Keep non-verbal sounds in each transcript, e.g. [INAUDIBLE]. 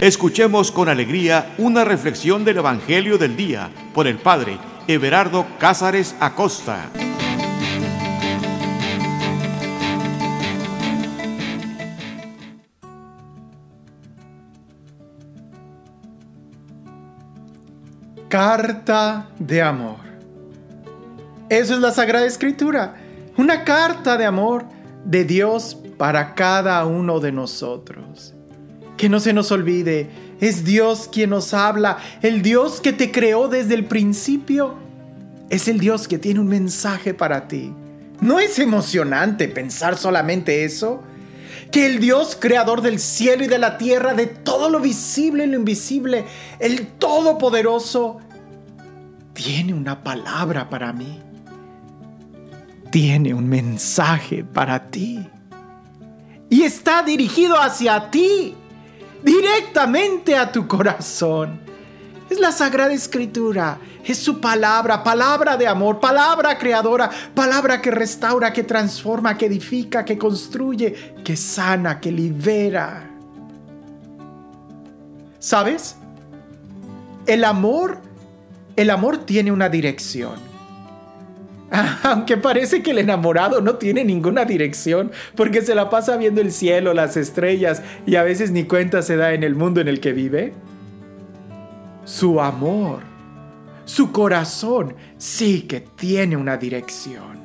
Escuchemos con alegría una reflexión del Evangelio del Día por el Padre Everardo Cázares Acosta. Carta de amor. Eso es la Sagrada Escritura, una carta de amor de Dios para cada uno de nosotros. Que no se nos olvide, es Dios quien nos habla, el Dios que te creó desde el principio. Es el Dios que tiene un mensaje para ti. ¿No es emocionante pensar solamente eso? Que el Dios creador del cielo y de la tierra, de todo lo visible y lo invisible, el Todopoderoso, tiene una palabra para mí. Tiene un mensaje para ti. Y está dirigido hacia ti directamente a tu corazón. Es la Sagrada Escritura, es su palabra, palabra de amor, palabra creadora, palabra que restaura, que transforma, que edifica, que construye, que sana, que libera. ¿Sabes? El amor, el amor tiene una dirección. [LAUGHS] Aunque parece que el enamorado no tiene ninguna dirección, porque se la pasa viendo el cielo, las estrellas y a veces ni cuenta se da en el mundo en el que vive. Su amor, su corazón sí que tiene una dirección.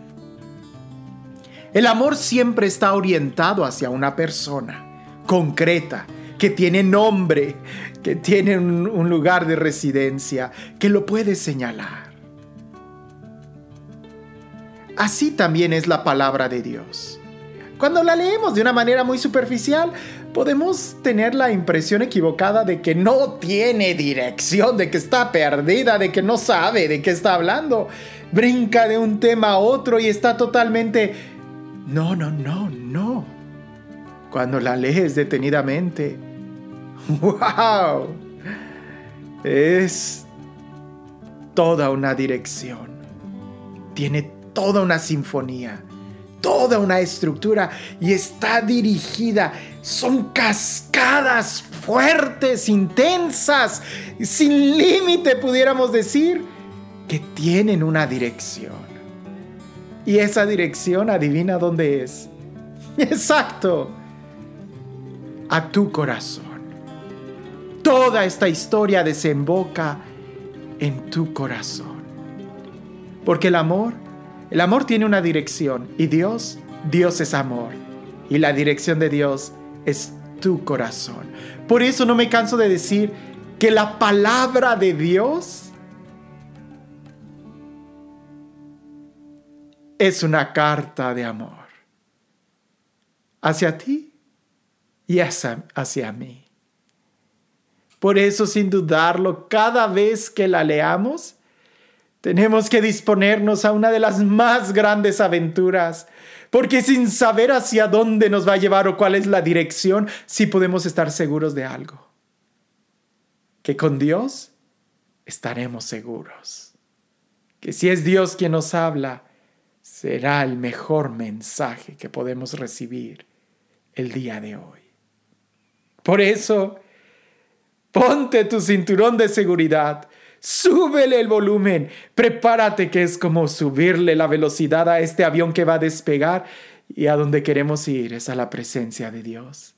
El amor siempre está orientado hacia una persona concreta, que tiene nombre, que tiene un, lugar de residencia, que lo puede señalar. Así también es la palabra de Dios. Cuando la leemos de una manera muy superficial, podemos tener la impresión equivocada de que no tiene dirección, de que está perdida, de que no sabe de qué está hablando. Brinca de un tema a otro y está totalmente... No, no, no, no. Cuando la lees detenidamente, [LAUGHS] ¡wow! Es toda una dirección. Tiene toda una sinfonía, toda una estructura y está dirigida. Son cascadas fuertes, intensas, sin límite pudiéramos decir, que tienen una dirección. Y esa dirección, adivina dónde es. [LAUGHS] Exacto. A tu corazón. Toda esta historia desemboca en tu corazón. Porque el amor el amor tiene una dirección y Dios, Dios es amor. Y la dirección de Dios es tu corazón. Por eso no me canso de decir que la palabra de Dios es una carta de amor hacia ti y hacia, hacia mí. Por eso, sin dudarlo, cada vez que la leamos, tenemos que disponernos a una de las más grandes aventuras, porque sin saber hacia dónde nos va a llevar o cuál es la dirección, sí podemos estar seguros de algo. Que con Dios estaremos seguros. Que si es Dios quien nos habla, será el mejor mensaje que podemos recibir el día de hoy. Por eso, ponte tu cinturón de seguridad, súbele el volumen, prepárate que es como subirle la velocidad a este avión que va a despegar. Y a donde queremos ir es a la presencia de Dios.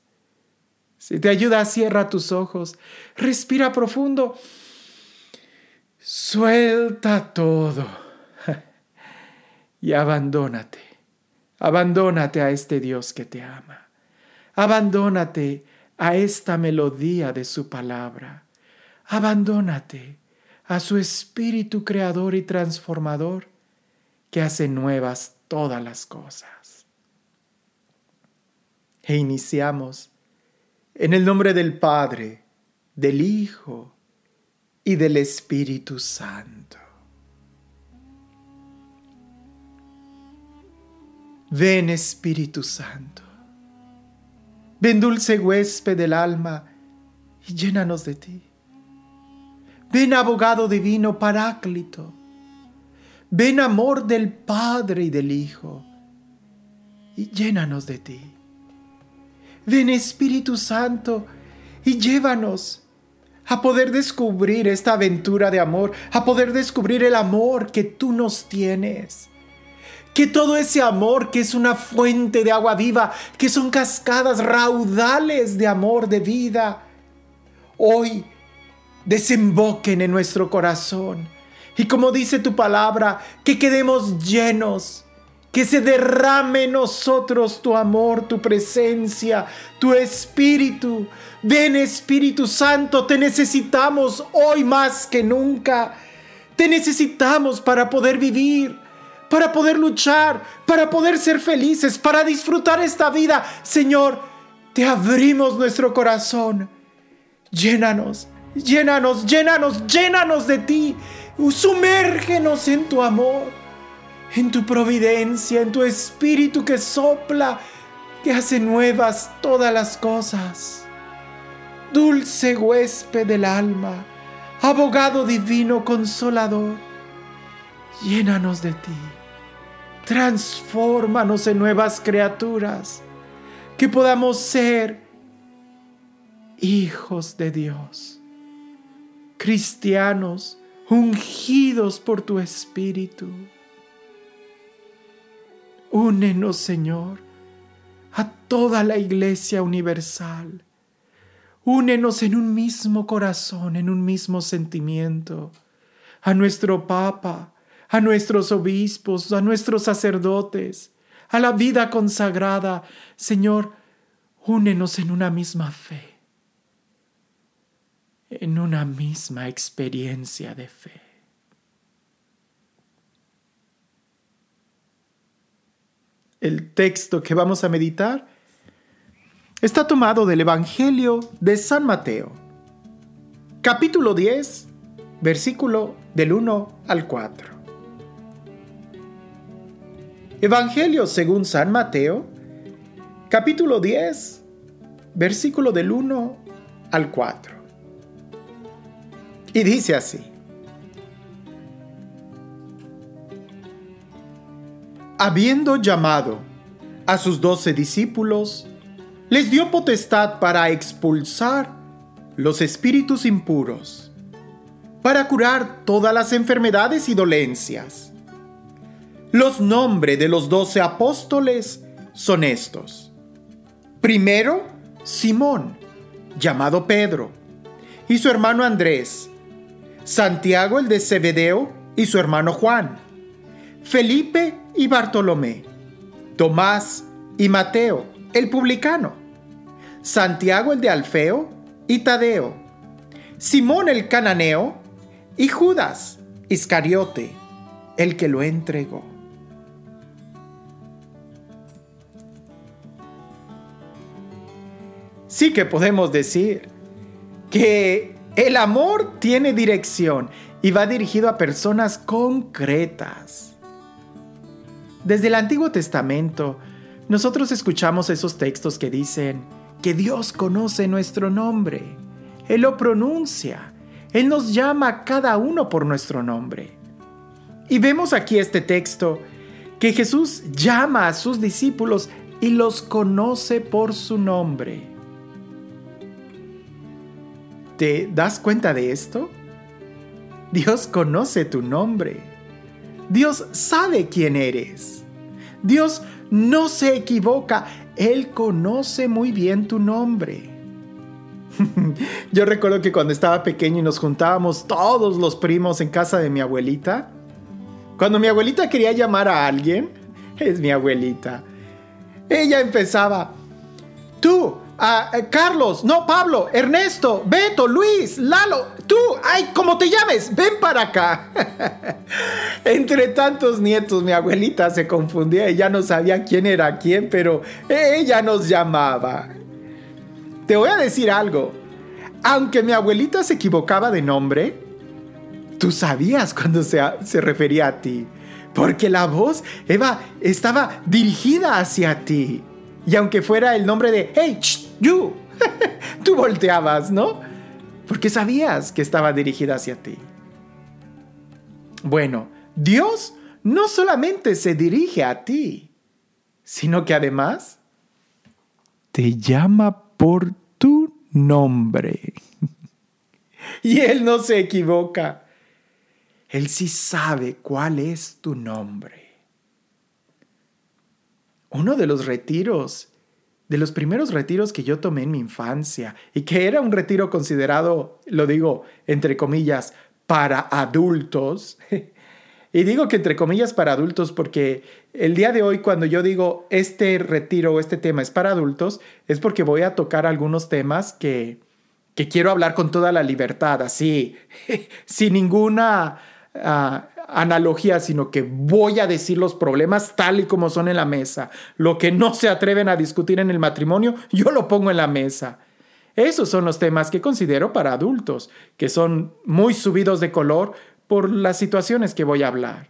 Si te ayuda, cierra tus ojos, respira profundo, suelta todo. [LAUGHS] Y abandónate, abandónate a este Dios que te ama, abandónate a esta melodía de su palabra, abandónate a su espíritu creador y transformador que hace nuevas todas las cosas. E iniciamos en el nombre del Padre, del Hijo y del Espíritu Santo. Ven Espíritu Santo, ven dulce huésped del alma y llénanos de ti. Ven abogado divino paráclito. Ven amor del Padre y del Hijo. Y llénanos de ti. Ven Espíritu Santo y llévanos a poder descubrir esta aventura de amor, a poder descubrir el amor que tú nos tienes. Que todo ese amor que es una fuente de agua viva, que son cascadas raudales de amor, de vida, hoy desemboquen en nuestro corazón. Y como dice tu palabra, que quedemos llenos que se derrame en nosotros tu amor, tu presencia, tu espíritu. Ven Espíritu Santo, te necesitamos hoy más que nunca. Te necesitamos para poder vivir, para poder luchar, para poder ser felices, para disfrutar esta vida. Señor, te abrimos nuestro corazón. Llénanos, llénanos, llénanos, llénanos de ti. Sumérgenos en tu amor en tu providencia, en tu espíritu que sopla, que hace nuevas todas las cosas. Dulce huésped del alma, abogado divino consolador, llénanos de ti, transfórmanos en nuevas criaturas, que podamos ser hijos de Dios, cristianos ungidos por tu espíritu. Únenos, Señor, a toda la Iglesia universal. Únenos en un mismo corazón, en un mismo sentimiento. A nuestro Papa, a nuestros obispos, a nuestros sacerdotes, a la vida consagrada. Señor, únenos en una misma fe, en una misma experiencia de fe. el texto que vamos a meditar está tomado del Evangelio de San Mateo, capítulo 10, versículo del 1 al 4. Evangelio según San Mateo, capítulo 10, versículo del 1 al 4. Y dice así. habiendo llamado a sus doce discípulos, les dio potestad para expulsar los espíritus impuros, para curar todas las enfermedades y dolencias. Los nombres de los doce apóstoles son estos. Primero, Simón, llamado Pedro, y su hermano Andrés, Santiago el de Zebedeo y su hermano Juan, Felipe y Bartolomé, Tomás y Mateo, el publicano, Santiago el de Alfeo y Tadeo, Simón el cananeo y Judas Iscariote, el que lo entregó. Sí que podemos decir que el amor tiene dirección y va dirigido a personas concretas. Desde el Antiguo Testamento, nosotros escuchamos esos textos que dicen que Dios conoce nuestro nombre. Él lo pronuncia. Él nos llama a cada uno por nuestro nombre. Y vemos aquí este texto que Jesús llama a sus discípulos y los conoce por su nombre. ¿Te das cuenta de esto? Dios conoce tu nombre. Dios sabe quién eres. Dios no se equivoca. Él conoce muy bien tu nombre. [LAUGHS] Yo recuerdo que cuando estaba pequeño y nos juntábamos todos los primos en casa de mi abuelita, cuando mi abuelita quería llamar a alguien, es mi abuelita, ella empezaba, tú, a Carlos, no Pablo, Ernesto, Beto, Luis, Lalo, tú, ay, como te llames, ven para acá. [LAUGHS] Entre tantos nietos, mi abuelita se confundía y ya no sabía quién era quién, pero ella nos llamaba. Te voy a decir algo, aunque mi abuelita se equivocaba de nombre, tú sabías cuando se, se refería a ti, porque la voz, Eva, estaba dirigida hacia ti. Y aunque fuera el nombre de, hey, you, [LAUGHS] tú volteabas, ¿no? Porque sabías que estaba dirigida hacia ti. Bueno, Dios no solamente se dirige a ti, sino que además te llama por tu nombre. [LAUGHS] y Él no se equivoca. Él sí sabe cuál es tu nombre. Uno de los retiros, de los primeros retiros que yo tomé en mi infancia, y que era un retiro considerado, lo digo entre comillas, para adultos, [LAUGHS] y digo que entre comillas para adultos porque el día de hoy cuando yo digo este retiro o este tema es para adultos, es porque voy a tocar algunos temas que, que quiero hablar con toda la libertad, así, [LAUGHS] sin ninguna ah, analogía, sino que voy a decir los problemas tal y como son en la mesa. Lo que no se atreven a discutir en el matrimonio, yo lo pongo en la mesa. Esos son los temas que considero para adultos, que son muy subidos de color, por las situaciones que voy a hablar.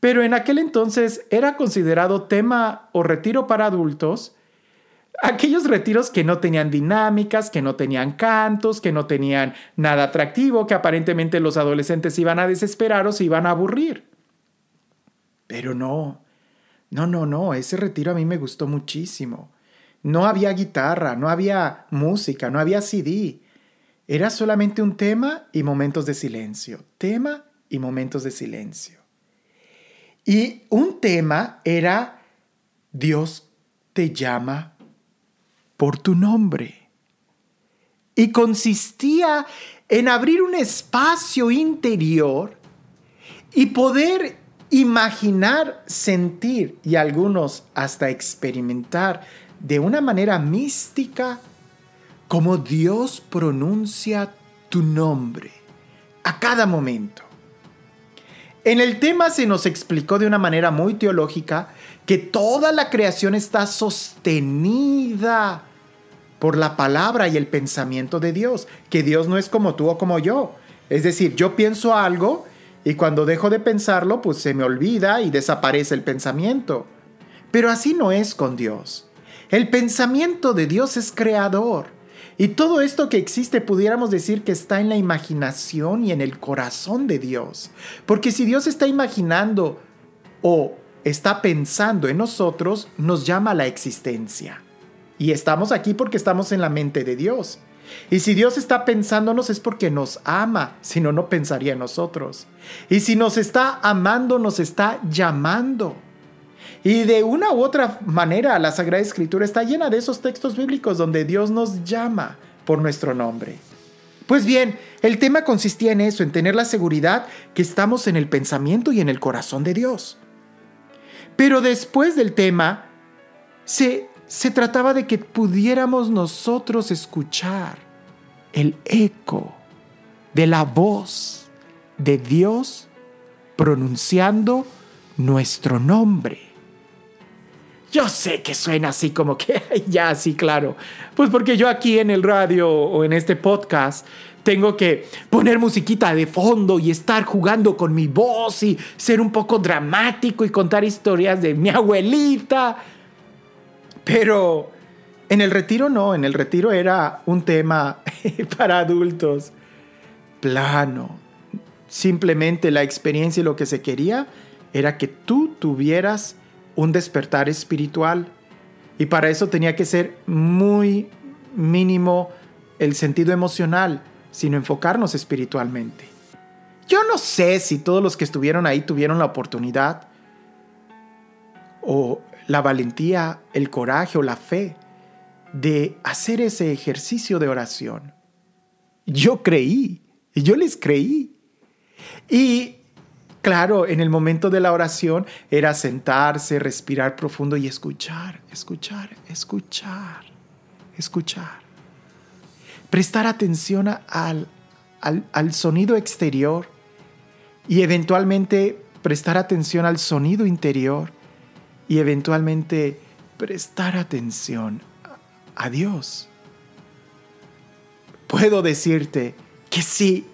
Pero en aquel entonces era considerado tema o retiro para adultos aquellos retiros que no tenían dinámicas, que no tenían cantos, que no tenían nada atractivo, que aparentemente los adolescentes iban a desesperar o se iban a aburrir. Pero no, no, no, no, ese retiro a mí me gustó muchísimo. No había guitarra, no había música, no había CD. Era solamente un tema y momentos de silencio. Tema y momentos de silencio. Y un tema era Dios te llama por tu nombre. Y consistía en abrir un espacio interior y poder imaginar, sentir y algunos hasta experimentar de una manera mística cómo Dios pronuncia tu nombre a cada momento. En el tema se nos explicó de una manera muy teológica que toda la creación está sostenida por la palabra y el pensamiento de Dios, que Dios no es como tú o como yo. Es decir, yo pienso algo y cuando dejo de pensarlo, pues se me olvida y desaparece el pensamiento. Pero así no es con Dios. El pensamiento de Dios es creador. Y todo esto que existe pudiéramos decir que está en la imaginación y en el corazón de Dios. Porque si Dios está imaginando o está pensando en nosotros, nos llama a la existencia. Y estamos aquí porque estamos en la mente de Dios. Y si Dios está pensándonos es porque nos ama, si no, no pensaría en nosotros. Y si nos está amando, nos está llamando. Y de una u otra manera, la Sagrada Escritura está llena de esos textos bíblicos donde Dios nos llama por nuestro nombre. Pues bien, el tema consistía en eso, en tener la seguridad que estamos en el pensamiento y en el corazón de Dios. Pero después del tema, se, se trataba de que pudiéramos nosotros escuchar el eco de la voz de Dios pronunciando nuestro nombre. Yo sé que suena así como que [LAUGHS] ya así claro. Pues porque yo aquí en el radio o en este podcast tengo que poner musiquita de fondo y estar jugando con mi voz y ser un poco dramático y contar historias de mi abuelita. Pero en el retiro no, en el retiro era un tema [LAUGHS] para adultos plano. Simplemente la experiencia y lo que se quería era que tú tuvieras un despertar espiritual. Y para eso tenía que ser muy mínimo el sentido emocional, sino enfocarnos espiritualmente. Yo no sé si todos los que estuvieron ahí tuvieron la oportunidad o la valentía, el coraje o la fe de hacer ese ejercicio de oración. Yo creí, yo les creí. Y Claro, en el momento de la oración era sentarse, respirar profundo y escuchar, escuchar, escuchar, escuchar. Prestar atención al, al, sonido exterior y eventualmente prestar atención al sonido interior y eventualmente prestar atención a Dios. Puedo decirte que sí,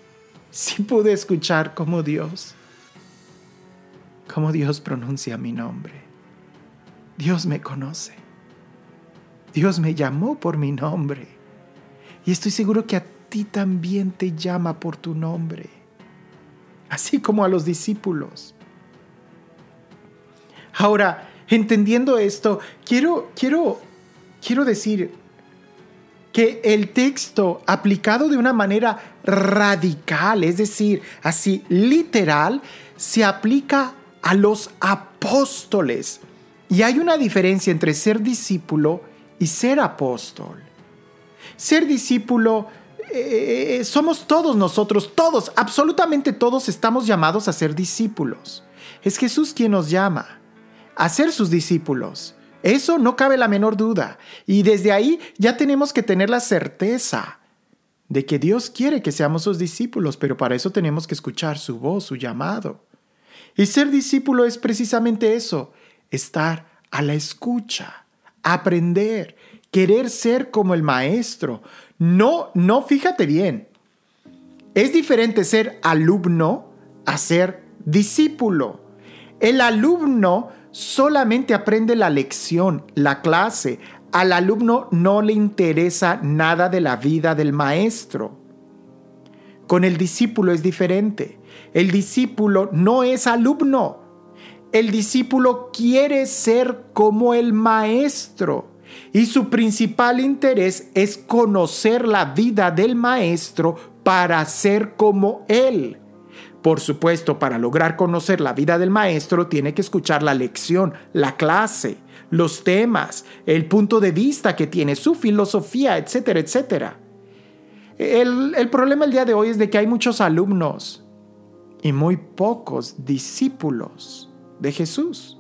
sí pude escuchar como Dios cómo Dios pronuncia mi nombre. Dios me conoce. Dios me llamó por mi nombre. Y estoy seguro que a ti también te llama por tu nombre. Así como a los discípulos. Ahora, entendiendo esto, quiero, quiero, quiero decir, que el texto aplicado de una manera radical, es decir, así literal, se aplica a los apóstoles. Y hay una diferencia entre ser discípulo y ser apóstol. Ser discípulo, eh, somos todos nosotros, todos, absolutamente todos estamos llamados a ser discípulos. Es Jesús quien nos llama a ser sus discípulos. Eso no cabe la menor duda. Y desde ahí ya tenemos que tener la certeza de que Dios quiere que seamos sus discípulos, pero para eso tenemos que escuchar su voz, su llamado. Y ser discípulo es precisamente eso, estar a la escucha, aprender, querer ser como el maestro. No, no, fíjate bien. Es diferente ser alumno a ser discípulo. El alumno solamente aprende la lección, la clase. Al alumno no le interesa nada de la vida del maestro. Con el discípulo es diferente. El discípulo no es alumno. El discípulo quiere ser como el maestro. Y su principal interés es conocer la vida del maestro para ser como él. Por supuesto, para lograr conocer la vida del maestro tiene que escuchar la lección, la clase, los temas, el punto de vista que tiene, su filosofía, etcétera, etcétera. El, el problema el día de hoy es de que hay muchos alumnos y muy pocos discípulos de Jesús.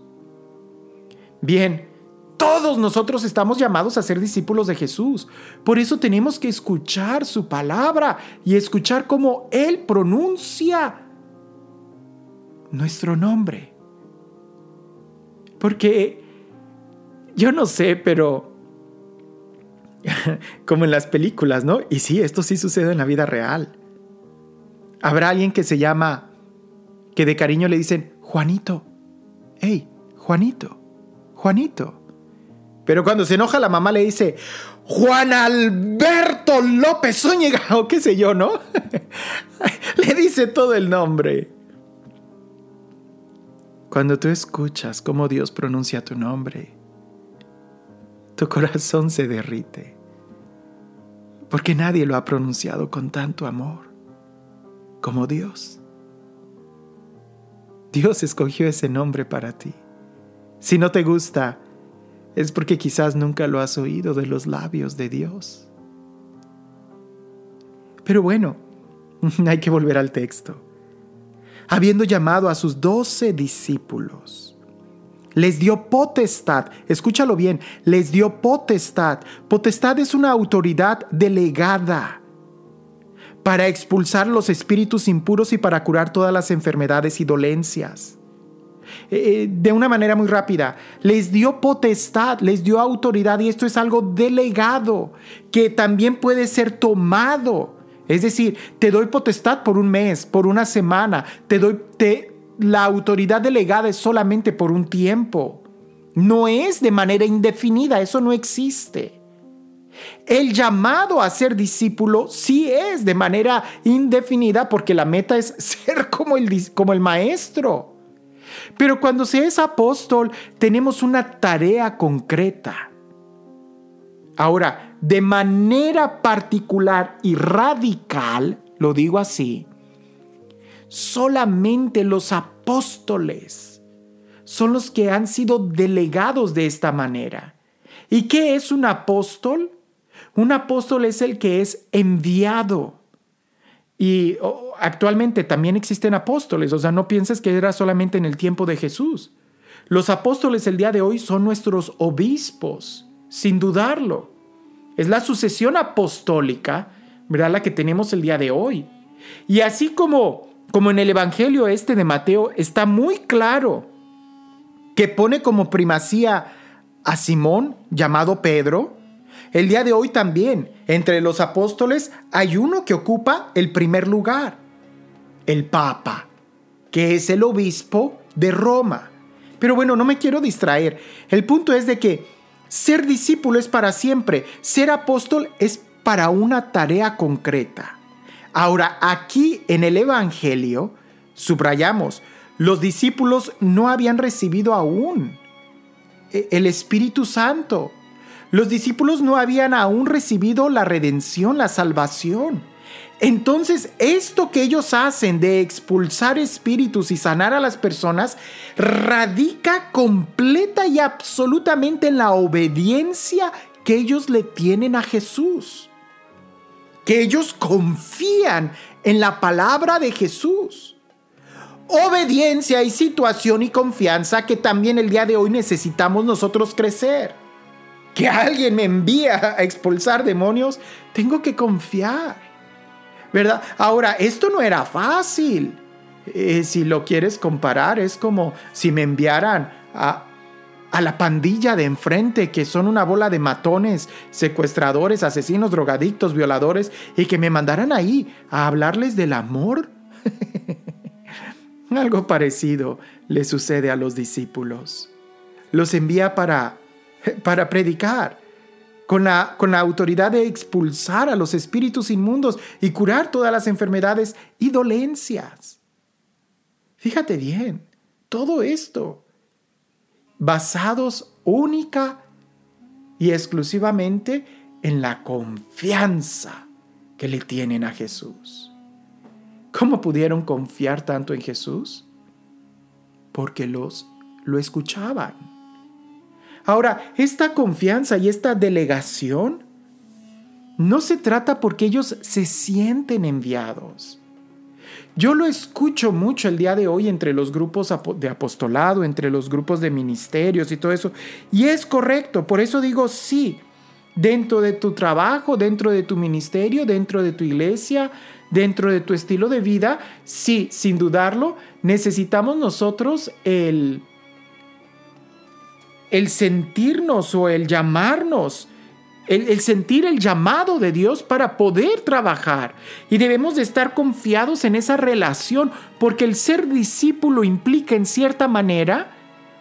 Bien, todos nosotros estamos llamados a ser discípulos de Jesús. Por eso tenemos que escuchar su palabra y escuchar cómo Él pronuncia nuestro nombre. Porque yo no sé, pero [LAUGHS] como en las películas, ¿no? Y sí, esto sí sucede en la vida real. Habrá alguien que se llama, que de cariño le dicen, Juanito. Hey, Juanito, Juanito. Pero cuando se enoja la mamá le dice, Juan Alberto López Zúñiga, [LAUGHS] o qué sé yo, ¿no? [LAUGHS] le dice todo el nombre. Cuando tú escuchas cómo Dios pronuncia tu nombre, tu corazón se derrite, porque nadie lo ha pronunciado con tanto amor como Dios. Dios escogió ese nombre para ti. Si no te gusta, es porque quizás nunca lo has oído de los labios de Dios. Pero bueno, [LAUGHS] hay que volver al texto habiendo llamado a sus doce discípulos. Les dio potestad, escúchalo bien, les dio potestad. Potestad es una autoridad delegada para expulsar los espíritus impuros y para curar todas las enfermedades y dolencias. Eh, eh, de una manera muy rápida, les dio potestad, les dio autoridad y esto es algo delegado que también puede ser tomado es decir, te doy potestad por un mes, por una semana, te doy la autoridad delegada es solamente por un tiempo. No es de manera indefinida, eso no existe. El llamado a ser discípulo sí es de manera indefinida porque la meta es [LAUGHS] ser como el, como el maestro. Pero cuando se es apóstol tenemos una tarea concreta. Ahora, de manera particular y radical, lo digo así, solamente los apóstoles son los que han sido delegados de esta manera. ¿Y qué es un apóstol? Un apóstol es el que es enviado. Y actualmente también existen apóstoles, o sea, no pienses que era solamente en el tiempo de Jesús. Los apóstoles el día de hoy son nuestros obispos, sin dudarlo. Es la sucesión apostólica, ¿verdad? La que tenemos el día de hoy. Y así como, como en el Evangelio este de Mateo está muy claro que pone como primacía a Simón, llamado Pedro, el día de hoy también, entre los apóstoles, hay uno que ocupa el primer lugar, el Papa, que es el obispo de Roma. Pero bueno, no me quiero distraer. El punto es de que ser discípulo es para siempre. Ser apóstol es para una tarea concreta. Ahora, aquí en el Evangelio, subrayamos, los discípulos no habían recibido aún e, el Espíritu Santo. los discípulos no habían aún recibido la redención, la salvación. Entonces, esto que ellos hacen de expulsar espíritus y sanar a las personas radica completa y absolutamente en la obediencia que ellos le tienen a Jesús. Que ellos confían en la palabra de Jesús. Obediencia y situación y confianza que también el día de hoy necesitamos nosotros crecer. Que alguien me envía a expulsar demonios, tengo que confiar. ¿Verdad? Ahora, esto no era fácil. Eh, si lo quieres comparar, es como si me enviaran a, a la pandilla de enfrente, que son una bola de matones, secuestradores, asesinos, drogadictos, violadores, y que me mandaran ahí a hablarles del amor. [LAUGHS] Algo parecido le sucede a los discípulos. Los envía para, para predicar, con la, con la autoridad de expulsar a los espíritus inmundos y curar todas las enfermedades y dolencias. Fíjate bien, todo esto basados única y exclusivamente en la confianza que le tienen a Jesús. ¿Cómo pudieron confiar tanto en Jesús? Porque los lo escuchaban. Ahora, esta confianza y esta delegación no se trata porque ellos se sienten enviados. Yo lo escucho mucho el día de hoy entre los grupos de apostolado, entre los grupos de ministerios y todo eso. Y es correcto, por eso digo sí, dentro de tu trabajo, dentro de tu ministerio, dentro de tu iglesia, dentro de tu estilo de vida, sí, sin dudarlo, necesitamos nosotros el, el sentirnos o el llamarnos el, sentir el llamado de Dios para poder trabajar. Y debemos de estar confiados en esa relación, porque el ser discípulo implica en cierta manera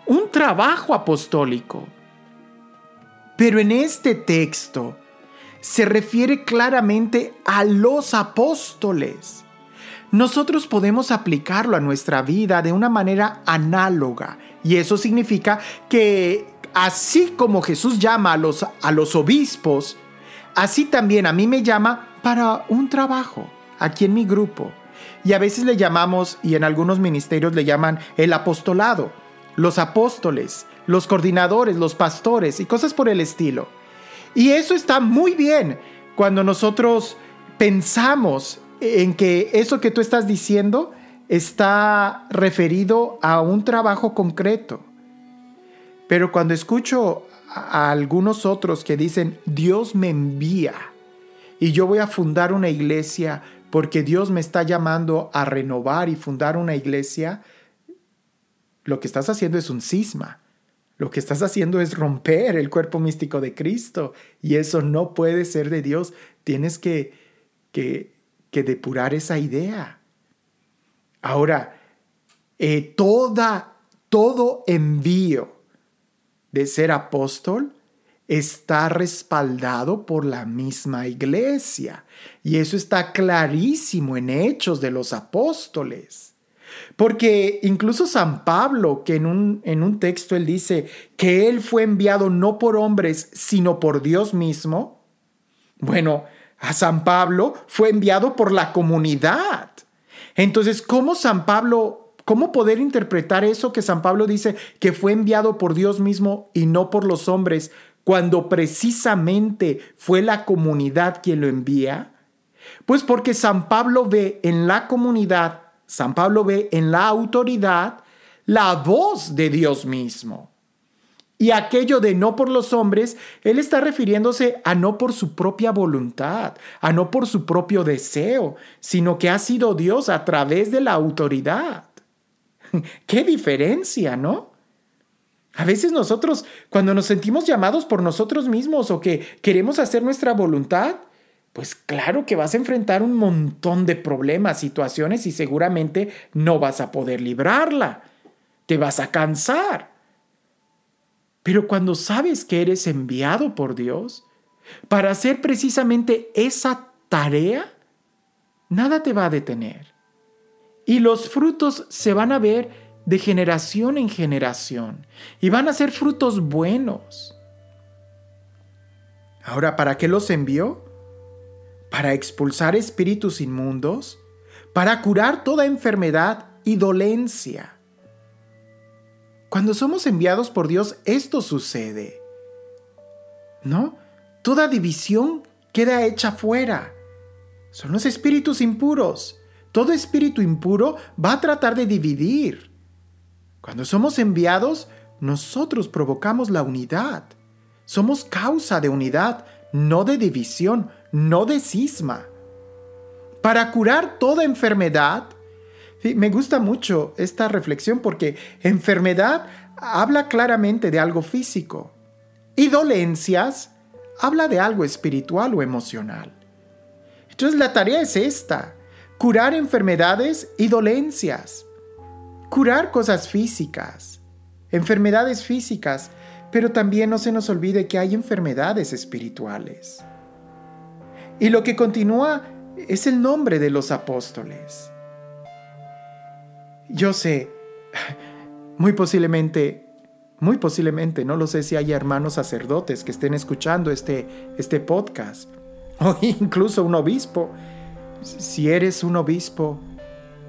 un trabajo apostólico. Pero en este texto se refiere claramente a los apóstoles. Nosotros podemos aplicarlo a nuestra vida de una manera análoga y eso significa que así como Jesús llama a los, a los obispos, así también a mí me llama para un trabajo aquí en mi grupo. Y a veces le llamamos, y en algunos ministerios le llaman el apostolado, los apóstoles, los coordinadores, los pastores y cosas por el estilo. Y eso está muy bien cuando nosotros pensamos en que eso que tú estás diciendo está referido a un trabajo concreto. Pero cuando escucho a algunos otros que dicen, Dios me envía y yo voy a fundar una iglesia porque Dios me está llamando a renovar y fundar una iglesia, lo que estás haciendo es un cisma. Lo que estás haciendo es romper el cuerpo místico de Cristo y eso no puede ser de Dios. Tienes que, que, depurar esa idea. Ahora, eh, toda, todo envío de ser apóstol está respaldado por la misma iglesia. Y eso está clarísimo en Hechos de los Apóstoles. Porque incluso San Pablo, que en un, en un texto él dice que él fue enviado no por hombres, sino por Dios mismo, bueno, a San Pablo fue enviado por la comunidad. Entonces, ¿cómo San Pablo ¿Cómo poder interpretar eso que San Pablo dice que fue enviado por Dios mismo y no por los hombres, cuando precisamente fue la comunidad quien lo envía? Pues porque San Pablo ve en la comunidad, San Pablo ve en la autoridad la voz de Dios mismo. Y aquello de no por los hombres, él está refiriéndose a no por su propia voluntad, a no por su propio deseo, sino que ha sido Dios a través de la autoridad. [LAUGHS] ¡Qué diferencia, ¿no? A veces nosotros, cuando nos sentimos llamados por nosotros mismos o que queremos hacer nuestra voluntad, pues claro que vas a enfrentar un montón de problemas, situaciones y seguramente no vas a poder librarla. Te vas a cansar. Pero cuando sabes que eres enviado por Dios para hacer precisamente esa tarea, nada te va a detener. Y los frutos se van a ver de generación en generación y van a ser frutos buenos. Ahora, ¿para qué los envió? Para expulsar espíritus inmundos, para curar toda enfermedad y dolencia. Cuando somos enviados por Dios, esto sucede. ¿No? Toda división queda hecha fuera. Son los espíritus impuros. Todo espíritu impuro va a tratar de dividir. Cuando somos enviados, nosotros provocamos la unidad. Somos causa de unidad, no de división, no de cisma. Para curar toda enfermedad, me gusta mucho esta reflexión porque enfermedad habla claramente de algo físico y dolencias habla de algo espiritual o emocional. Entonces la tarea es esta, curar enfermedades y dolencias, curar cosas físicas, enfermedades físicas, pero también no se nos olvide que hay enfermedades espirituales. Y lo que continúa es el nombre de los apóstoles. Yo sé, muy posiblemente, muy posiblemente, no lo sé si hay hermanos sacerdotes que estén escuchando este, este podcast, [LAUGHS] o incluso un obispo. Si eres un obispo,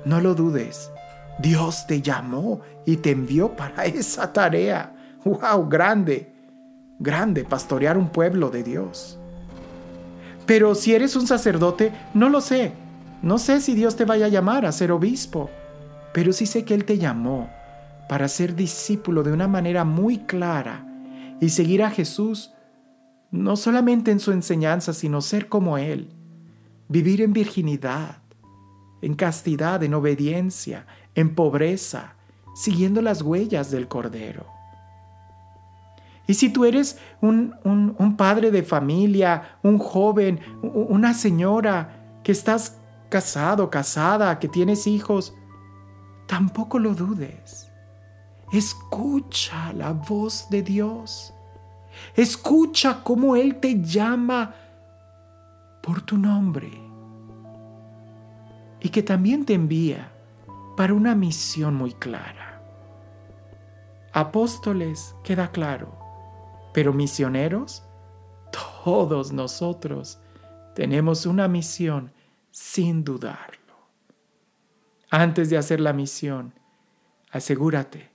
no lo dudes. Dios te llamó y te envió para [LAUGHS] esa tarea. ¡Wow! Grande, grande pastorear un pueblo de Dios. Pero si eres un sacerdote, no lo sé. No sé si Dios te vaya a llamar a ser obispo, pero sí sé que Él te llamó para ser discípulo de una manera muy clara y seguir a Jesús no solamente en su enseñanza, sino ser como Él, vivir en virginidad, en castidad, en obediencia, en pobreza, siguiendo las huellas del Cordero. Y si tú eres un, un, padre de familia, un joven, una señora que estás casado, casada, que tienes hijos, tampoco lo dudes. Escucha la voz de Dios. Escucha cómo Él te llama por tu nombre. Y que también te envía para una misión muy clara. Apóstoles, queda claro pero misioneros, todos nosotros tenemos una misión sin dudarlo. Antes de hacer la misión, asegúrate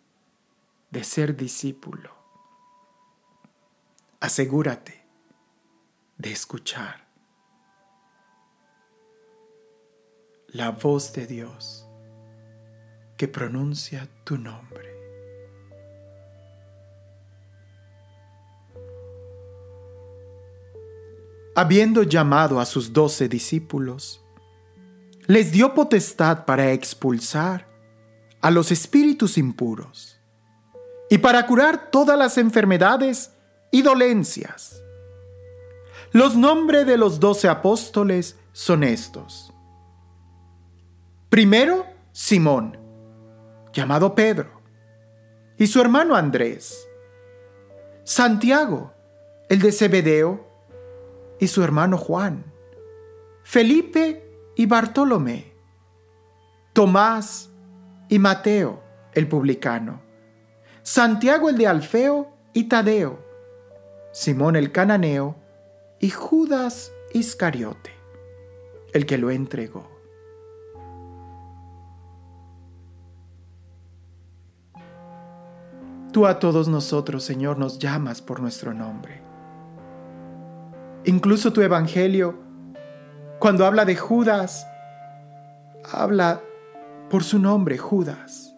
de ser discípulo. Asegúrate de escuchar la voz de Dios que pronuncia tu nombre. habiendo llamado a sus doce discípulos, les dio potestad para expulsar a los espíritus impuros y para curar todas las enfermedades y dolencias. Los nombres de los doce apóstoles son estos. Primero, Simón, llamado Pedro, y su hermano Andrés. Santiago, el de Zebedeo, y su hermano Juan, Felipe y Bartolomé, Tomás y Mateo, el publicano, Santiago el de Alfeo y Tadeo, Simón el cananeo y Judas Iscariote, el que lo entregó. Tú a todos nosotros, Señor, nos llamas por nuestro nombre. Incluso tu evangelio, cuando habla de Judas, habla por su nombre, Judas.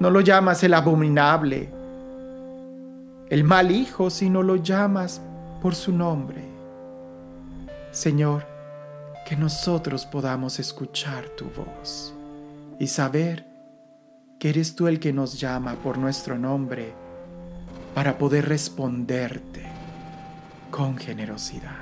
No lo llamas el abominable, el mal hijo, sino lo llamas por su nombre. Señor, que nosotros podamos escuchar tu voz y saber que eres tú el que nos llama por nuestro nombre para poder responderte con generosidad.